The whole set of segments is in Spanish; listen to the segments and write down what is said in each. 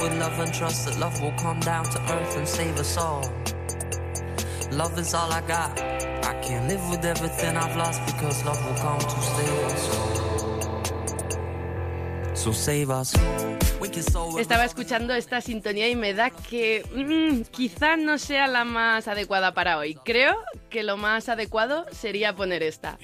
with love and trust that love will come down to earth and save us all. Love is all I got. I can't live with everything I've lost because love will come to save us. So save us. Estaba escuchando esta sintonía y me da que mm, quizá no sea la más adecuada para hoy. Creo que lo más adecuado sería poner esta.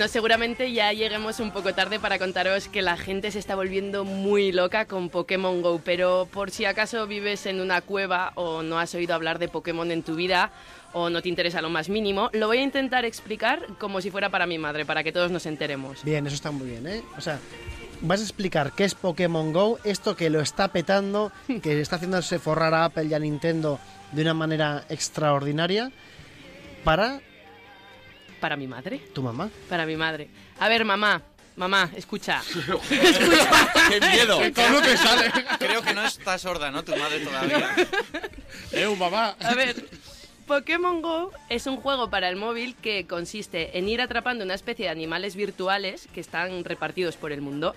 Bueno, seguramente ya lleguemos un poco tarde para contaros que la gente se está volviendo muy loca con Pokémon Go, pero por si acaso vives en una cueva o no has oído hablar de Pokémon en tu vida o no te interesa lo más mínimo, lo voy a intentar explicar como si fuera para mi madre, para que todos nos enteremos. Bien, eso está muy bien, ¿eh? O sea, vas a explicar qué es Pokémon Go, esto que lo está petando, que está haciéndose forrar a Apple y a Nintendo de una manera extraordinaria para Para mi madre, tu mamá. para mi madre. A ver, mamá, mamá, escucha. ¡Qué miedo! ¿Cómo te sale? Creo que no está sorda, ¿no? Tu madre todavía. ¡Eh, mamá! A ver, Pokémon Go es un juego para el móvil que consiste en ir atrapando una especie de animales virtuales que están repartidos por el mundo.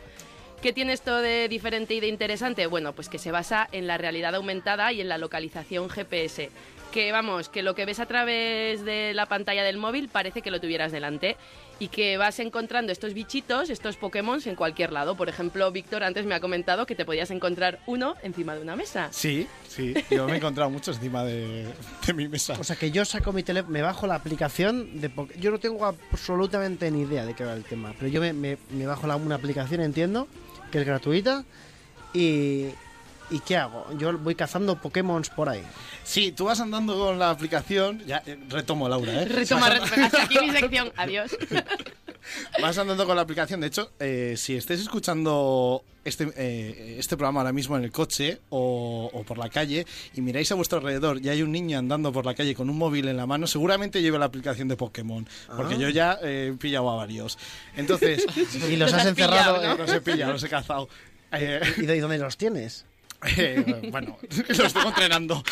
¿Qué tiene esto de diferente y de interesante? Bueno, pues que se basa en la realidad aumentada y en la localización GPS. Que vamos, que lo que ves a través de la pantalla del móvil parece que lo tuvieras delante y que vas encontrando estos bichitos, estos Pokémon en cualquier lado. Por ejemplo, Víctor antes me ha comentado que te podías encontrar uno encima de una mesa. Sí, sí. Yo me he encontrado muchos encima de, de mi mesa. O sea, que yo saco mi teléfono, me bajo la aplicación de Poké- Yo no tengo absolutamente ni idea de qué va el tema, pero yo me, me- me bajo la, una aplicación, entiendo, que es gratuita, y... ¿Y qué hago? Yo voy cazando Pokémon por ahí. Sí, tú vas andando con la aplicación. Ya, eh, retomo, Laura, ¿eh? Retoma. Hasta aquí mi sección. Adiós. Vas andando con la aplicación. De hecho, eh, si estáis escuchando este, eh, este programa ahora mismo en el coche o, o por la calle y miráis a vuestro alrededor y hay un niño andando por la calle con un móvil en la mano, seguramente lleva la aplicación de Pokémon. Porque yo ya eh, he pillado a varios. Entonces, Y los Los has encerrado. pillado, eh, los he pillado, los he cazado. Eh, ¿Y de dónde los tienes? Eh, bueno, los tengo entrenando.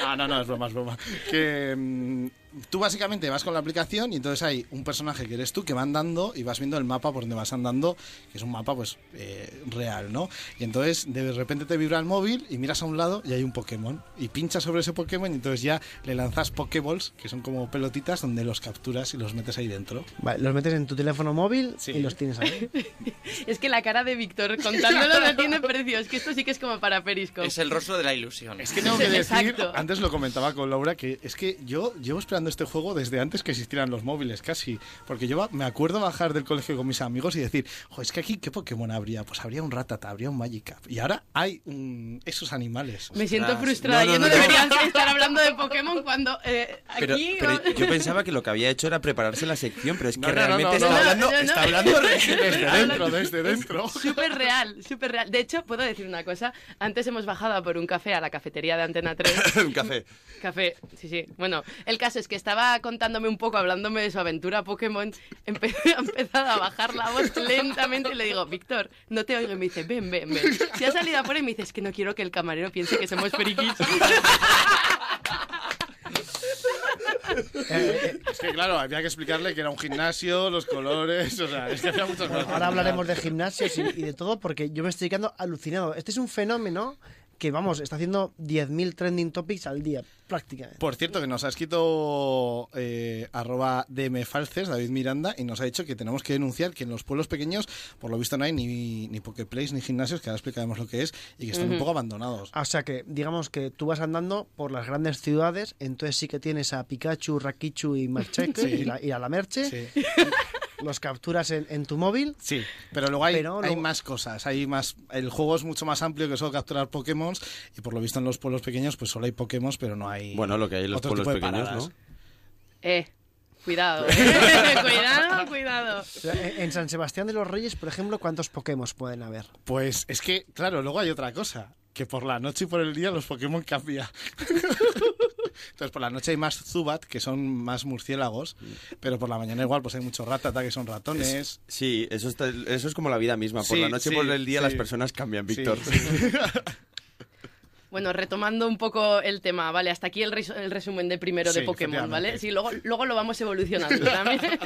No, no, no, es broma, es broma. Que mm, tú básicamente vas con la aplicación y entonces hay un personaje que eres tú que va andando y vas viendo el mapa por donde vas andando, que es un mapa pues eh, real, ¿no? Y entonces de repente te vibra el móvil y miras a un lado y hay un Pokémon y pinchas sobre ese Pokémon y entonces ya le lanzas Pokéballs, que son como pelotitas donde los capturas y los metes ahí dentro. Vale, los metes en tu teléfono móvil Sí. y los tienes ahí. Es que la cara de Víctor contándolo no tiene precio. Es que esto sí que es como para Periscope. Es el rostro de la ilusión. Es que tengo que decir, Exacto. antes lo comentaba con Laura, que es que yo llevo esperando este juego desde antes que existieran los móviles, casi. Porque yo me acuerdo bajar del colegio con mis amigos y decir, jo, es que aquí, ¿qué Pokémon habría? Pues habría un Ratata, habría un Magikarp. Y ahora hay mm, esos animales. Me siento Ostras. frustrada. No, no, Yo no, no, debería estar hablando de Pokémon cuando eh, Pero, aquí... pero yo pensaba que lo que había hecho era prepararse la sección, pero es que No, no, no, realmente no, está no, hablando, no, no. está hablando de- Desde dentro, desde dentro. Súper real, súper real. De hecho, puedo decir una cosa. Antes hemos bajado a por un café a la cafetería de Antena 3. un café. Café, sí, sí. Bueno, el caso es que estaba contándome un poco, hablándome de su aventura Pokémon. Empe ha empezado a bajar la voz lentamente y le digo, Víctor, no te oigo. Y me dice, ven, ven, ven. Si ha salido afuera y me dice, es que no quiero que el camarero piense que somos frikis. Eh, es que claro, había que explicarle que era un gimnasio, los colores, o sea, es que había muchas cosas. Ahora hablaremos de gimnasios y, y de todo porque yo me estoy quedando alucinado. Este es un fenómeno que, vamos, está haciendo 10.000 trending topics al día, prácticamente. Por cierto, que nos ha escrito eh, arroba dmfalces, David Miranda, y nos ha dicho que tenemos que denunciar que en los pueblos pequeños, por lo visto, no hay ni, ni Poképlays ni gimnasios, que ahora explicaremos lo que es, y que están un poco abandonados. O sea que, digamos que tú vas andando por las grandes ciudades, entonces sí que tienes a Pikachu, Rakichu y Marcheque Sí. y, y a la Merche, Sí. los capturas en, en tu móvil. Sí, pero luego hay, Pero hay luego- más cosas, hay más el juego es mucho más amplio que solo capturar Pokémon y por lo visto en los pueblos pequeños pues solo hay Pokémon, pero no hay Bueno, lo que hay en los pueblos pequeños. ¿no? Eh, Cuidado, ¿eh? cuidado, cuidado. En San Sebastián de los Reyes, por ejemplo, ¿cuántos Pokémon pueden haber? Pues es que, claro, luego hay otra cosa. Que por la noche y por el día los Pokémon cambian. Entonces, por la noche hay más Zubat, que son más murciélagos, pero por la mañana igual pues hay muchos Ratata, que son ratones. Sí, eso, está- eso es como la vida misma. Por Sí, la noche y sí, por el día sí. las personas cambian, Víctor. Sí, sí. Bueno, retomando un poco el tema, ¿vale? Hasta aquí el, res- el resumen de primero de Pokémon, ¿vale? Sí, luego, luego lo vamos evolucionando también.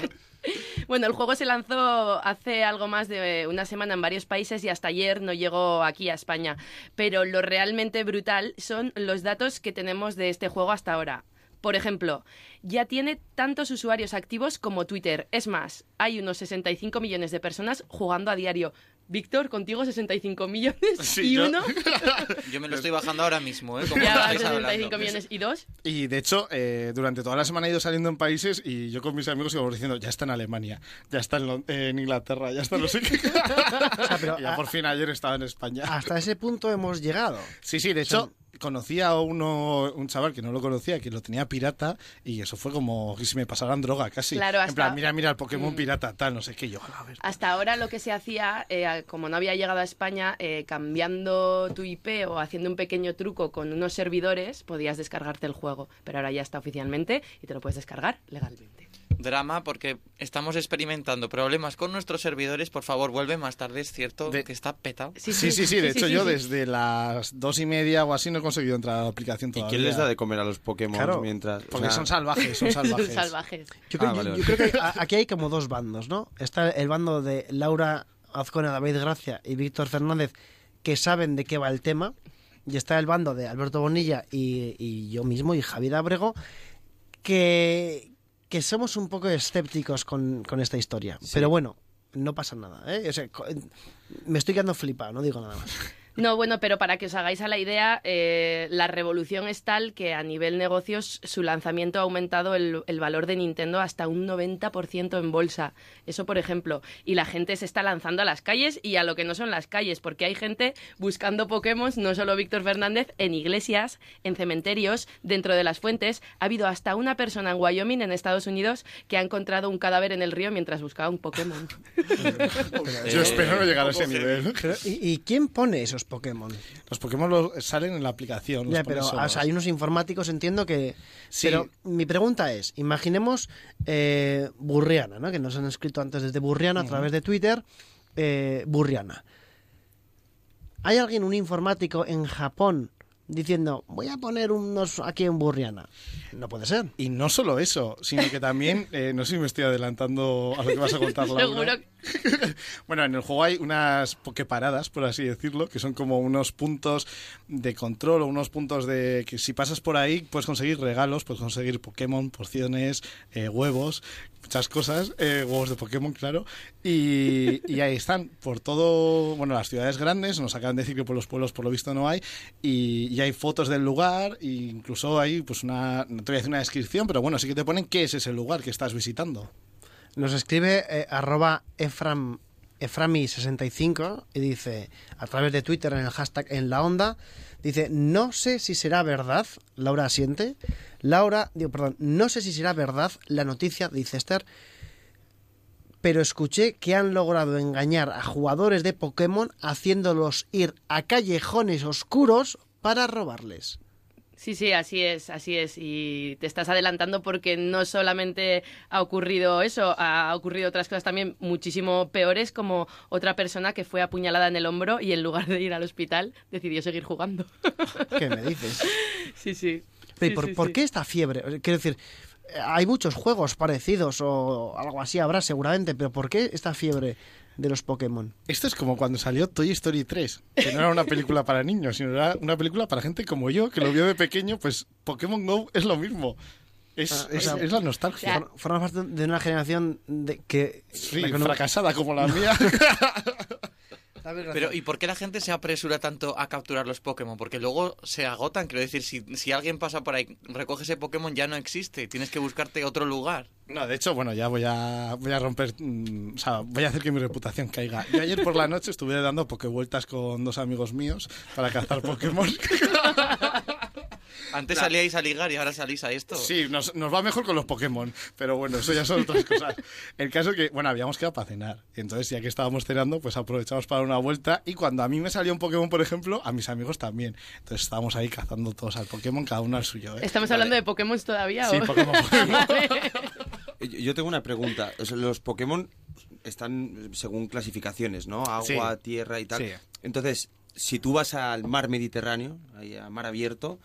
bueno, el juego se lanzó hace algo más de una semana en varios países y hasta ayer no llegó aquí a España. Pero lo realmente brutal son los datos que tenemos de este juego hasta ahora. Por ejemplo, ya tiene tantos usuarios activos como Twitter. Es más, hay unos 65 millones de personas jugando a diario. Víctor, contigo 65 millones Sí, y yo- uno. Yo me lo estoy bajando ahora mismo, ¿eh? Como Ya van estáis 65 hablando. millones y dos. Y de hecho, eh, durante toda la semana he ido saliendo en países y yo con mis amigos íbamos diciendo, ya está en Alemania, ya está en, Inglaterra, ya está en qué. pero Y ya a- por fin ayer estaba en España. Hasta ese punto hemos llegado. Sí, sí, de hecho, conocía a uno, un chaval que no lo conocía, que lo tenía pirata, y eso fue como que si me pasaran droga casi. Claro, En plan, mira, mira, el Pokémon Mm. pirata, tal, no sé qué, yo, a ver. Hasta ahora lo que se hacía, eh, como no había llegado a España, eh, cambiando tu IP o haciendo un pequeño truco con unos servidores, podías descargarte el juego. Pero ahora ya está oficialmente y te lo puedes descargar legalmente. Drama porque estamos experimentando problemas con nuestros servidores. Por favor, vuelve más tarde, es cierto De- que está petado. Sí, sí, sí, de hecho sí, yo sí. desde las dos y media o así no he conseguido entrar a la aplicación ¿Y todavía. quién les da de comer a los Pokémon Claro, mientras...? o Porque sea, son salvajes, son salvajes. Salvajes. Yo creo, Ah, vale, yo- vale. yo creo que aquí hay como dos bandos, ¿no? Está el bando de Laura Azcona, David Gracia y Víctor Fernández, que saben de qué va el tema. Y está el bando de Alberto Bonilla y, y yo mismo, y Javier Abrego, que, que somos un poco escépticos con, con esta historia. Pero bueno, no pasa nada, ¿eh? O sea, me estoy quedando flipado, no digo nada más. No, bueno, pero para que os hagáis a la idea, eh, la revolución es tal que a nivel negocios su lanzamiento ha aumentado el, el valor de Nintendo hasta un 90% en bolsa. Eso, por ejemplo. Y la gente se está lanzando a las calles y a lo que no son las calles, porque hay gente buscando Pokémon, no solo Víctor Fernández, en iglesias, en cementerios, dentro de las fuentes. Ha habido hasta una persona en Wyoming, en Estados Unidos, que ha encontrado un cadáver en el río mientras buscaba un Pokémon. Yo espero no llegar a ese nivel. Pero, ¿y, y quién pone esos Pokémon? Los Pokémon los- salen en la aplicación. los Ya, pero o sea, hay unos informáticos, entiendo que... Sí. Pero mi pregunta es, imaginemos eh, Burriana, ¿no? que nos han escrito antes desde Burriana a través de Twitter, eh, Burriana. ¿Hay alguien, un informático en Japón, diciendo, voy a poner unos aquí en Burriana? No puede ser. Y no solo eso, sino que también, eh, no sé si me estoy adelantando a lo que vas a contar, Laura. Seguro que... Bueno, en el juego hay unas pokeparadas, por así decirlo, que son como unos puntos de control o unos puntos de que si pasas por ahí puedes conseguir regalos, puedes conseguir Pokémon, porciones, eh, huevos, muchas cosas, eh, huevos de Pokémon, claro, y, y ahí están por todo, bueno, las ciudades grandes, nos acaban de decir que por los pueblos por lo visto no hay, y, y hay fotos del lugar, e incluso hay pues una, no te voy a decir una descripción, pero bueno, sí que te ponen qué es ese lugar que estás visitando. Nos escribe eh, arroba Efram, Eframi65 y dice, a través de Twitter en el hashtag en la onda, dice, no sé si será verdad, Laura asiente, Laura, digo, perdón, no sé si será verdad la noticia, dice Esther, pero escuché que han logrado engañar a jugadores de Pokémon haciéndolos ir a callejones oscuros para robarles. Sí, sí, así es, así es. Y te estás adelantando porque no solamente ha ocurrido eso, ha ocurrido otras cosas también muchísimo peores, como otra persona que fue apuñalada en el hombro y en lugar de ir al hospital decidió seguir jugando. ¿Qué me dices? sí, sí. Pero, ¿y Sí, ¿por, sí, por sí. qué esta fiebre? Quiero decir, eh, hay muchos juegos parecidos o algo así habrá seguramente, pero ¿por qué esta fiebre de los Pokémon? Esto es como cuando salió Toy Story 3, que no era una película para niños, sino era una película para gente como yo, que lo vio de pequeño, pues Pokémon Go es lo mismo. Es, Ah, es- la nostalgia. Ya. For- Formas parte de una generación de que... Sí, la que no- fracasada como la mía. Pero, ¿y por qué la gente se apresura tanto a capturar los Pokémon? Porque luego se agotan. Quiero decir, si, si alguien pasa por ahí, recoge ese Pokémon, ya no existe. Tienes que buscarte otro lugar. No, de hecho, bueno, ya voy a, voy a romper, mm, o sea, voy a hacer que mi reputación caiga. Yo ayer por la noche estuve dando pokevueltas con dos amigos míos para cazar Pokémon. Antes salíais a ligar y ahora salís a esto. Sí, nos, nos va mejor con los Pokémon, pero bueno, eso ya son otras cosas. El caso que, bueno, habíamos quedado para cenar. Entonces, ya que estábamos cenando, pues aprovechamos para dar una vuelta. Y cuando a mí me salía un Pokémon, por ejemplo, a mis amigos también. Entonces estábamos ahí cazando todos al Pokémon, cada uno al suyo. ¿eh? ¿Estamos hablando de Pokémon todavía? Sí, o? Pokémon, Pokémon. Yo yo tengo una pregunta. O sea, los Pokémon están según clasificaciones, ¿no? Agua, Sí. tierra y tal. Sí. Entonces, si tú vas al mar Mediterráneo, ahí a mar abierto,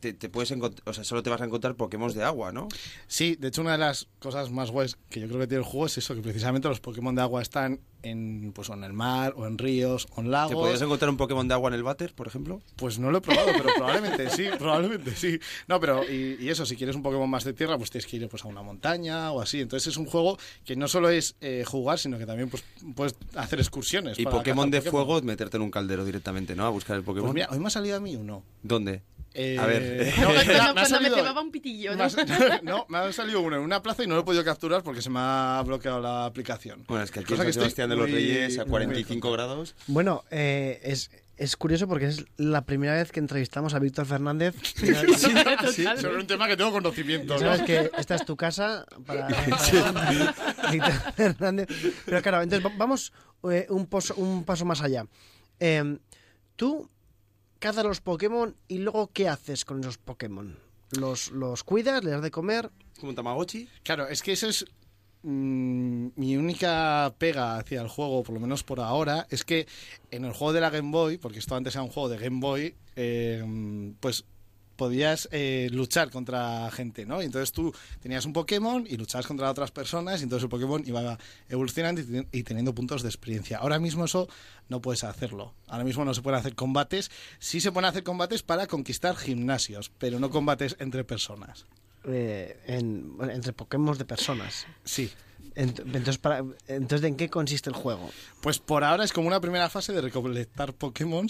te, te puedes encontrar, o sea, solo te vas a encontrar Pokémon de agua, ¿no? Sí, de hecho una de las cosas más guays que yo creo que tiene el juego es eso, que precisamente los Pokémon de agua están en, pues, en el mar, o en ríos, o en ¿Te lagos. podrías encontrar un Pokémon de agua en el váter, por ejemplo? Pues no lo he probado, pero probablemente sí, probablemente sí. No, pero y, y eso, si quieres un Pokémon más de tierra, pues tienes que ir pues, a una montaña o así. Entonces es un juego que no solo es eh, jugar, sino que también pues, puedes hacer excursiones. Y para Pokémon de fuego, meterte en un caldero directamente, ¿no? A buscar el Pues Pokémon. mira, hoy me ha salido a mí uno. ¿Dónde? Eh, A ver. no, Cuando, me me cuando me salido- un pitillo, me ¿no? ha- no, me ha salido uno en una plaza y no lo he podido capturar porque se me ha bloqueado la aplicación. Bueno, es que aquí en San Sebastián de los muy- Reyes a muy 45 grados. Bueno, eh, es, es curioso porque es la primera vez que entrevistamos a Víctor Fernández. Sí, sobre un tema que tengo conocimiento. Sabes que esta es tu casa para, para Víctor Fernández. Pero claro, entonces va- vamos eh, un, poso- un paso más allá. Eh, tú cazas los Pokémon y luego ¿qué haces con esos Pokémon? ¿Los, los cuidas? ¿Les das de comer? Como un Tamagotchi. Claro, es que eso es mm, mi única pega hacia el juego, por lo menos por ahora, es que en el juego de la Game Boy, porque esto antes era un juego de Game Boy, eh, pues podías eh, luchar contra gente, ¿no? Y entonces tú tenías un Pokémon y luchabas contra otras personas y entonces el Pokémon iba evolucionando y, ten- y teniendo puntos de experiencia. Ahora mismo eso no puedes hacerlo. Ahora mismo no se pueden hacer combates. Sí se pueden hacer combates para conquistar gimnasios, pero no combates entre personas. Eh, en- entre Pokémon de personas. Sí. Ent- Entonces, para, entonces, ¿en qué consiste el juego? Pues por ahora es como una primera fase de recolectar Pokémon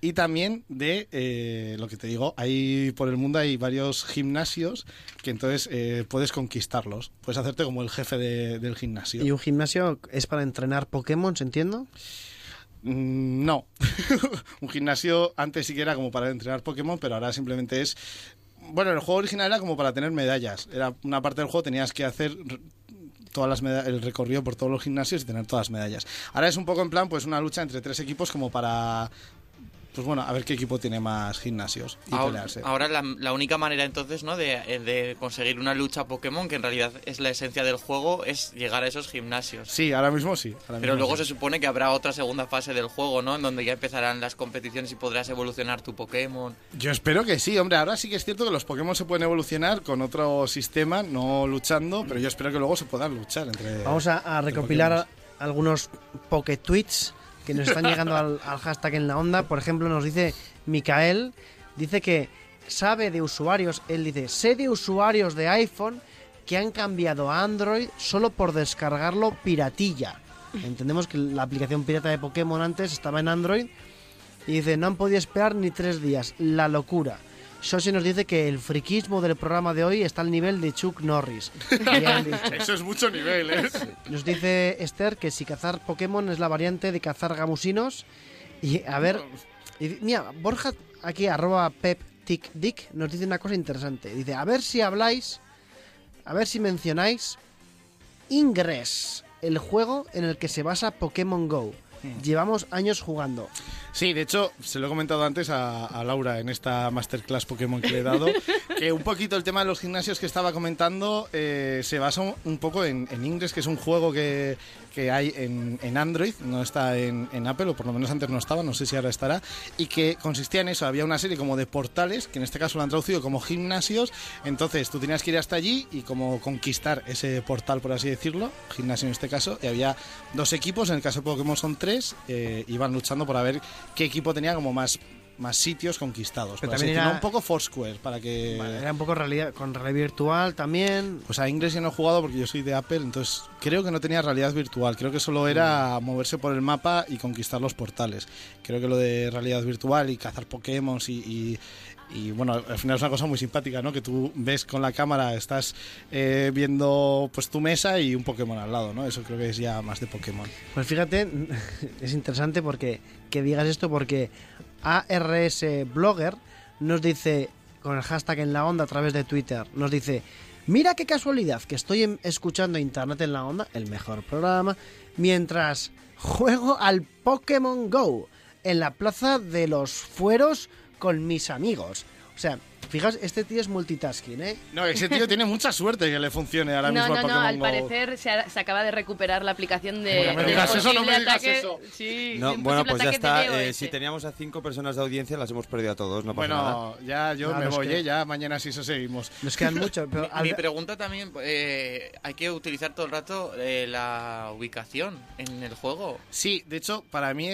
y también de eh, lo que te digo, hay por el mundo hay varios gimnasios que entonces eh, puedes conquistarlos. Puedes hacerte como el jefe de- del gimnasio. ¿Y un gimnasio es para entrenar Pokémon, entiendo? Mm, no. un gimnasio antes sí que era como para entrenar Pokémon, pero ahora simplemente es. Bueno, el juego original era como para tener medallas. Era una parte del juego tenías que hacer todas las meda- el recorrido por todos los gimnasios y tener todas las medallas. Ahora es un poco en plan pues una lucha entre tres equipos como para pues bueno, a ver qué equipo tiene más gimnasios y Ahora, pelearse. ahora la, la única manera entonces ¿no? de, de conseguir una lucha Pokémon, que en realidad es la esencia del juego, es llegar a esos gimnasios. Sí, ahora mismo sí. ahora Pero mismo luego sí. se supone que habrá otra segunda fase del juego, ¿no? En donde ya empezarán las competiciones y podrás evolucionar tu Pokémon. Yo espero que sí, hombre. Ahora sí que es cierto que los Pokémon se pueden evolucionar con otro sistema, no luchando, pero yo espero que luego se puedan luchar entre. Vamos a, a recopilar algunos Poké-tweets que nos están llegando al, hashtag en la onda. Por ejemplo, nos dice Micael, dice que sabe de usuarios, él dice, sé de usuarios de iPhone que han cambiado a Android solo por descargarlo piratilla. Entendemos que la aplicación pirata de Pokémon antes estaba en Android y dice, no han podido esperar ni tres días, la locura. Shoshi nos dice que el friquismo del programa de hoy está al nivel de Chuck Norris. Eso es mucho nivel, ¿eh? Nos dice Esther que si cazar Pokémon es la variante de cazar gamusinos. Y a ver, y mira, Borja aquí, arroba pepticdick, nos dice una cosa interesante. Dice, a ver si habláis, a ver si mencionáis Ingress, el juego en el que se basa Pokémon Go. Llevamos años jugando. Sí, de hecho, se lo he comentado antes a, a Laura en esta masterclass Pokémon que le he dado, que un poquito el tema de los gimnasios que estaba comentando eh, se basa un, un poco en, en Ingress, que es un juego que, que hay en, en Android, no está en, en Apple, o por lo menos antes no estaba, no sé si ahora estará, y que consistía en eso, había una serie como de portales, que en este caso lo han traducido como gimnasios, entonces tú tenías que ir hasta allí y como conquistar ese portal, por así decirlo, gimnasio en este caso, y había dos equipos, en el caso de Pokémon son tres, eh, iban luchando por ver qué equipo tenía como más, más sitios conquistados. Pero también era- un poco Foursquare, para que... Vale, era un poco realidad, con realidad virtual también. Pues a Ingress ya no he jugado porque yo soy de Apple, entonces creo que no tenía realidad virtual. Creo que solo era moverse por el mapa y conquistar los portales. Creo que lo de realidad virtual y cazar Pokémon y, y- y, bueno, al final es una cosa muy simpática, ¿no? Que tú ves con la cámara, estás eh, viendo pues tu mesa y un Pokémon al lado, ¿no? Eso creo que es ya más de Pokémon. Pues fíjate, es interesante porque que digas esto porque ARS Blogger nos dice con el hashtag en la onda a través de Twitter. Nos dice, mira qué casualidad que estoy em- escuchando Internet en la onda, el mejor programa, mientras juego al Pokémon Go en la plaza de los fueros con mis amigos. O sea, fijaos, este tío es multitasking, ¿eh? No, ese tío tiene mucha suerte que le funcione ahora No, mismo no, no, Pokémon al Go. parecer se, ha- se acaba de recuperar la aplicación de. No me digas eso, no me digas ataque- eso. Sí, No, bueno, pues ya está. Eh, si teníamos a cinco personas de audiencia, las hemos perdido a todos. No pasa nada. Bueno, ya yo No, me voy, queda- ¿eh? Ya mañana sí eso seguimos. Nos quedan muchos, pero Mi, al- mi pregunta también, eh, hay que utilizar todo el rato eh, la ubicación en el juego. Sí, de hecho, para mí,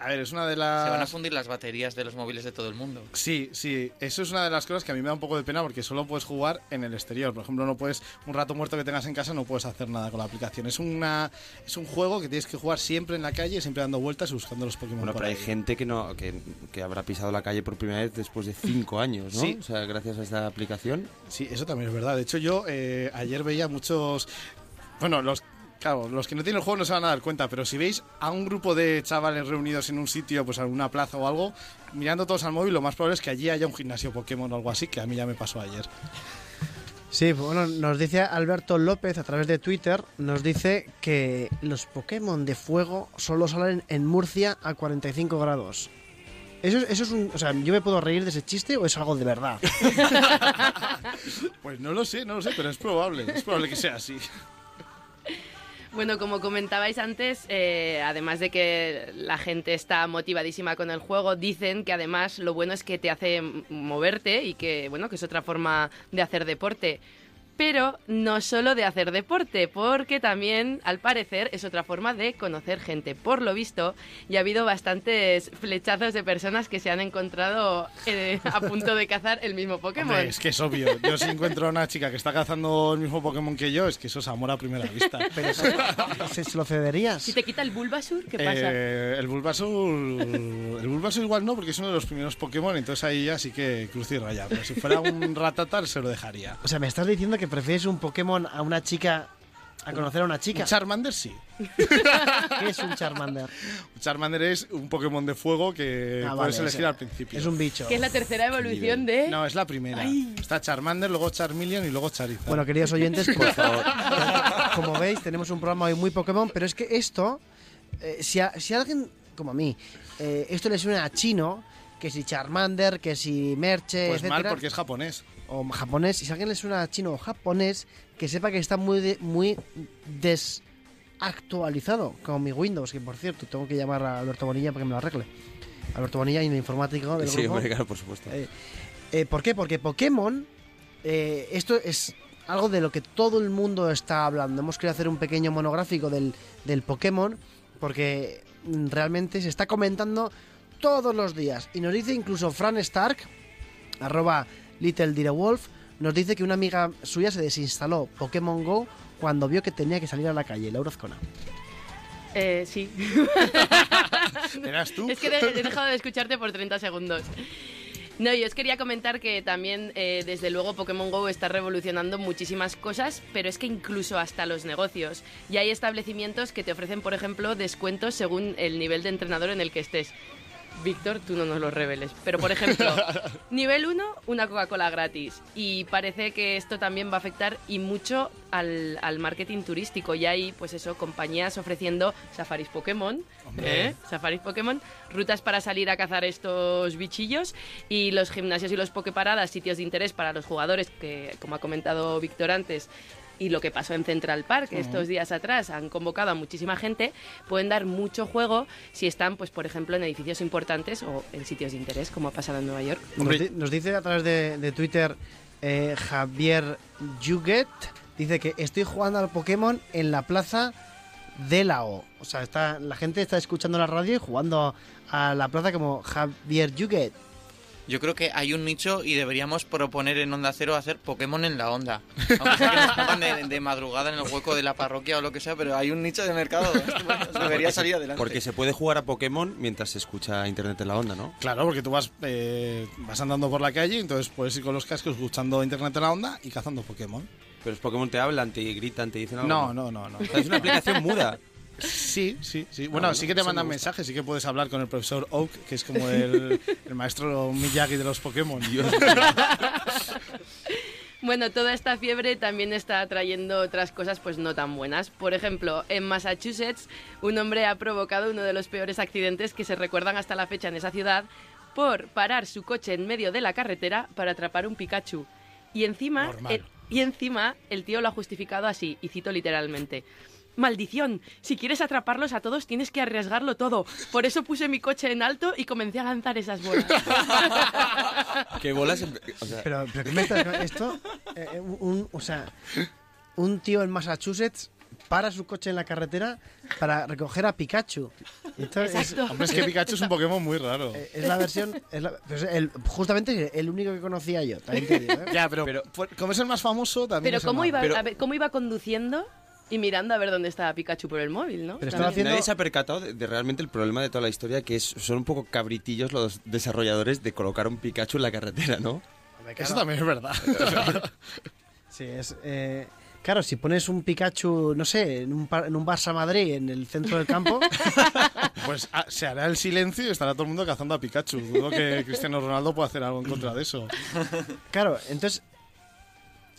a ver, es una de Se van a las... fundir las baterías de los móviles de todo el mundo. Sí, sí, eso es una de las cosas que a mí me da un poco de pena porque solo puedes jugar en el exterior. Por ejemplo, no puedes, un rato muerto que tengas en casa, no puedes hacer nada con la aplicación. Es una es un juego que tienes que jugar siempre en la calle, siempre dando vueltas y buscando los Pokémon. Bueno, por pero hay ahí. gente que no que, que habrá pisado la calle por primera vez después de cinco años, ¿no? Sí. O sea, gracias a esta aplicación. Sí, eso también es verdad. De hecho, yo eh, ayer veía muchos. Bueno, los. Claro, los que no tienen el juego no se van a dar cuenta, pero si veis a un grupo de chavales reunidos en un sitio, pues en una plaza o algo, mirando todos al móvil, lo más probable es que allí haya un gimnasio Pokémon o algo así, que a mí ya me pasó ayer. Sí, bueno, nos dice Alberto López a través de Twitter, nos dice que los Pokémon de fuego solo salen en Murcia a 45 grados. Eso, es- eso es un... O sea, ¿yo me puedo reír de ese chiste o es algo de verdad? Pues no lo sé, no lo sé, pero es probable, es probable que sea así. Bueno, como comentabais antes, eh, además de que la gente está motivadísima con el juego, dicen que además lo bueno es que te hace moverte y que, bueno, que es otra forma de hacer deporte. Pero no solo de hacer deporte, porque también, al parecer, es otra forma de conocer gente. Por lo visto, ya ha habido bastantes flechazos de personas que se han encontrado eh, a punto de cazar el mismo Pokémon. Hombre, es que es obvio. Yo si encuentro a una chica que está cazando el mismo Pokémon que yo, es que eso es amor a primera vista. Pero eso- ¿se, lo cederías? Si te quita el Bulbasur, ¿qué pasa? Eh, el Bulbasaur, el Bulbasaur igual no, porque es uno de los primeros Pokémon, entonces ahí ya sí que cruz y raya. Pero si fuera un Rattata, se lo dejaría. O sea, me estás diciendo que prefieres un Pokémon a una chica... A conocer a una chica. Un Charmander sí. ¿Qué es un Charmander? Un Charmander es un Pokémon de fuego que Ah, puedes vale, elegir al principio. Es un bicho. Que es la tercera evolución de... No, es la primera. Está Charmander, luego Charmeleon y luego Charizard. Bueno, queridos oyentes, por favor. Como veis, tenemos un programa hoy muy Pokémon, pero es que esto, eh, si, a, si a alguien como a mí, eh, esto le suena a chino, que si Charmander, que si Merche, pues mal etcétera, porque es japonés. O japonés, si a alguien le suena chino o japonés, que sepa que está muy de- muy desactualizado, como mi Windows, que por cierto, tengo que llamar a Alberto Bonilla para que me lo arregle. Alberto Bonilla, y informático del Sí, grupo. claro, por supuesto. Eh, eh, ¿Por qué? Porque Pokémon, eh, esto es algo de lo que todo el mundo está hablando. Hemos querido hacer un pequeño monográfico del, del Pokémon, porque realmente se está comentando todos los días. Y nos dice incluso Fran Stark, arroba Little Direwolf, nos dice que una amiga suya se desinstaló Pokémon Go cuando vio que tenía que salir a la calle, Laura Azcona. Eh, sí. ¿Eras tú? es que he dejado de escucharte por 30 segundos. No, yo os quería comentar que también, eh, desde luego, Pokémon Go está revolucionando muchísimas cosas, pero es que incluso hasta los negocios. Y hay establecimientos que te ofrecen, por ejemplo, descuentos según el nivel de entrenador en el que estés. Víctor, tú no nos lo reveles. Pero, por ejemplo, nivel 1, una Coca-Cola gratis. Y parece que esto también va a afectar y mucho al, al marketing turístico. Y hay, pues eso, compañías ofreciendo safaris Pokémon, ¿eh? safaris Pokémon, rutas para salir a cazar estos bichillos y los gimnasios y los Poképaradas, sitios de interés para los jugadores que, como ha comentado Víctor antes, y lo que pasó en Central Park estos días atrás, han convocado a muchísima gente, pueden dar mucho juego si están, pues por ejemplo, en edificios importantes o en sitios de interés, como ha pasado en Nueva York. Nos, Hombre. di- nos dice a través de, de Twitter eh, Javier Yuget, dice que estoy jugando al Pokémon en la plaza de la O. O sea, está, la gente está escuchando la radio y jugando a la plaza como Javier Yuget. Yo creo que hay un nicho y deberíamos proponer en Onda Cero hacer Pokémon en la onda. Aunque sea que nos pongan de, de madrugada en el hueco de la parroquia o lo que sea, pero hay un nicho de mercado. Bueno, debería salir adelante. Porque se puede jugar a Pokémon mientras se escucha Internet en la onda, ¿no? Claro, porque tú vas, eh, vas andando por la calle, entonces puedes ir con los cascos escuchando Internet en la onda y cazando Pokémon. Pero los Pokémon te hablan, te gritan, te dicen algo. No, no, no, no. O sea, Es una aplicación muda. Sí, sí, sí. Bueno, sí que te mandan mensajes, sí que puedes hablar con el profesor Oak, que es como el, el maestro Miyagi de los Pokémon. Bueno, toda esta fiebre también está trayendo otras cosas pues no tan buenas. Por ejemplo, en Massachusetts, un hombre ha provocado uno de los peores accidentes que se recuerdan hasta la fecha en esa ciudad por parar su coche en medio de la carretera para atrapar un Pikachu. Y encima, el, y encima el tío lo ha justificado así, y cito literalmente. Maldición, si quieres atraparlos a todos tienes que arriesgarlo todo. Por eso puse mi coche en alto y comencé a lanzar esas bolas. Que bolas. o sea, Pero, pero ¿qué me estás- Esto, eh, un, o sea, un tío en Massachusetts para su coche en la carretera para recoger a Pikachu. Esto es. Hombre, es que Pikachu es un Pokémon muy raro. eh, es la versión, es la- pues el- justamente el único que conocía yo. También te digo, ¿eh? Ya, pero, Pero- como es el más famoso, también Pero es el ¿cómo más- iba, Pero- a ver, ¿cómo iba conduciendo y mirando a ver dónde estaba Pikachu por el móvil, no? Pero estaba haciendo- Nadie se ha percatado de, de realmente el problema de toda la historia, que es, son un poco cabritillos los desarrolladores de colocar un Pikachu en la carretera, ¿no? Eso también es verdad. Sí, es. eh, claro, si pones un Pikachu, no sé, en un, en un Barça Madrid, en el centro del campo, Pues ah, se hará el silencio y estará todo el mundo cazando a Pikachu. Dudo que Cristiano Ronaldo pueda hacer algo en contra de eso. claro, entonces.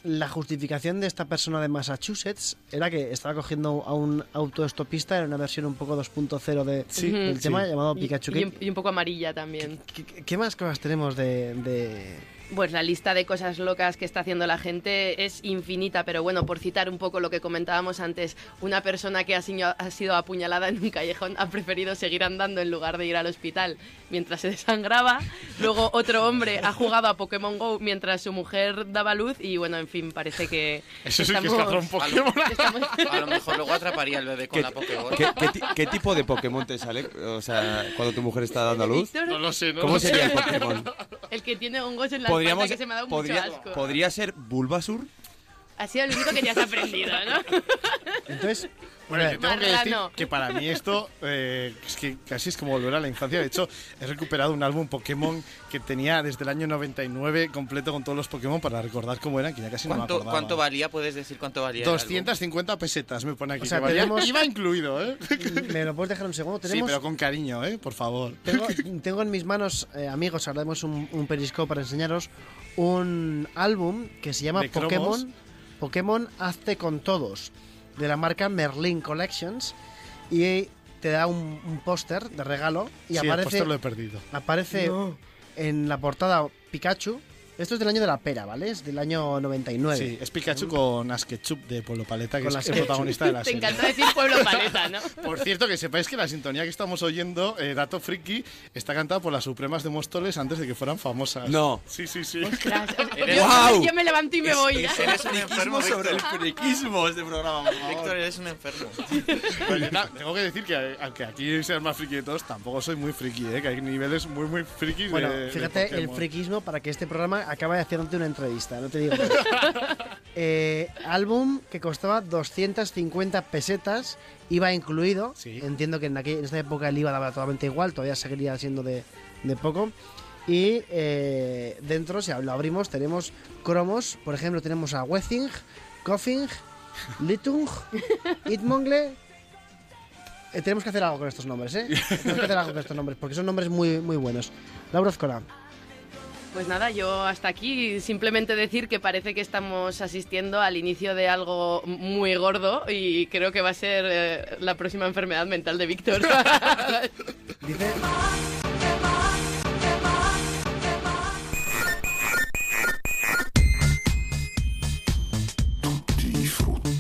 La justificación de esta persona de Massachusetts era que estaba cogiendo a un autoestopista en una versión un poco 2.0 de, Sí, del sí. tema llamado Pikachu. Y, ¿Qué, un, y un poco amarilla también. qué- qué más cosas tenemos de, de- Pues la lista de cosas locas que está haciendo la gente es infinita, pero bueno, por citar un poco lo que comentábamos antes, una persona que ha sido, ha sido apuñalada en un callejón ha preferido seguir andando en lugar de ir al hospital mientras se desangraba. Luego otro hombre ha jugado a Pokémon Go mientras su mujer daba luz y bueno, en fin, parece que Eso sí que es estamos- un Pokémon. estamos- A lo mejor luego atraparía al bebé con ¿Qué, la Pokéball. qué- qué qué tipo de Pokémon te sale? O sea, cuando tu mujer está dando a luz. No lo sé, no ¿Cómo lo sé. sería el Pokémon? el que tiene hongos en la espalda que se me ha dado podría, mucho asco. podría ser Bulbasur. Ha sido el único que ya has aprendido, ¿no? Entonces, Bueno, yo tengo que decir que para mí esto eh, es que casi es como volver a la infancia. De hecho, he recuperado un álbum Pokémon que tenía desde el año 99 completo con todos los Pokémon para recordar cómo eran, que ya casi no me ¿Cuánto, acordaba. ¿Cuánto valía? ¿Puedes decir cuánto valía? el álbum? 250 pesetas me pone aquí. O sea, que valía- tenemos- Iba incluido, ¿eh? ¿me lo puedes dejar un segundo? Sí, Tenemos, pero con cariño, ¿eh? Por favor. tengo, tengo en mis manos, eh, amigos, ahora tenemos un, un periscope para enseñaros, un álbum que se llama. Pokémon, Pokémon Hazte con Todos, de la marca Merlin Collections, y te da un, un póster de regalo y sí, aparece, póster lo he perdido. aparece en la portada Pikachu. Esto es del año de la pera, ¿vale? Es del año 99. Sí, es Pikachu con Asketchup de Pueblo Paleta, que Con es la protagonista de la Te serie. encanta decir pueblo paleta, ¿no? Por cierto, que sepáis que la sintonía que estamos oyendo, eh, Dato Friki, está cantada por las Supremas de Móstoles antes de que fueran famosas. No. Sí, sí, sí. Ostras, yo, ¡Guau! yo me levanto y me voy. ya. Eres un enfermo, sobre el friquismo este programa. Víctor, eres un enfermo. Na- tengo que decir que aunque aquí seas más friki de todos, tampoco soy muy friki, ¿eh? que hay niveles muy, muy frikis Bueno, de- de fíjate el friquismo para que este programa acabe haciéndote una entrevista, no te digo. Eh, álbum que costaba 250 pesetas, iba incluido. Sí. Entiendo que en, aquella- en esta época el IVA daba totalmente igual, todavía seguiría siendo de, de poco. Y eh, dentro, si lo abrimos, tenemos cromos. Por ejemplo, tenemos a Wething, Coughing, Litung, Itmongle. Eh, tenemos que hacer algo con estos nombres, ¿eh? Tenemos que hacer algo con estos nombres, porque son nombres muy, muy buenos. Laura. Pues nada, yo hasta aquí simplemente decir que parece que estamos asistiendo al inicio de algo muy gordo y creo que va a ser eh, la próxima enfermedad mental de Víctor.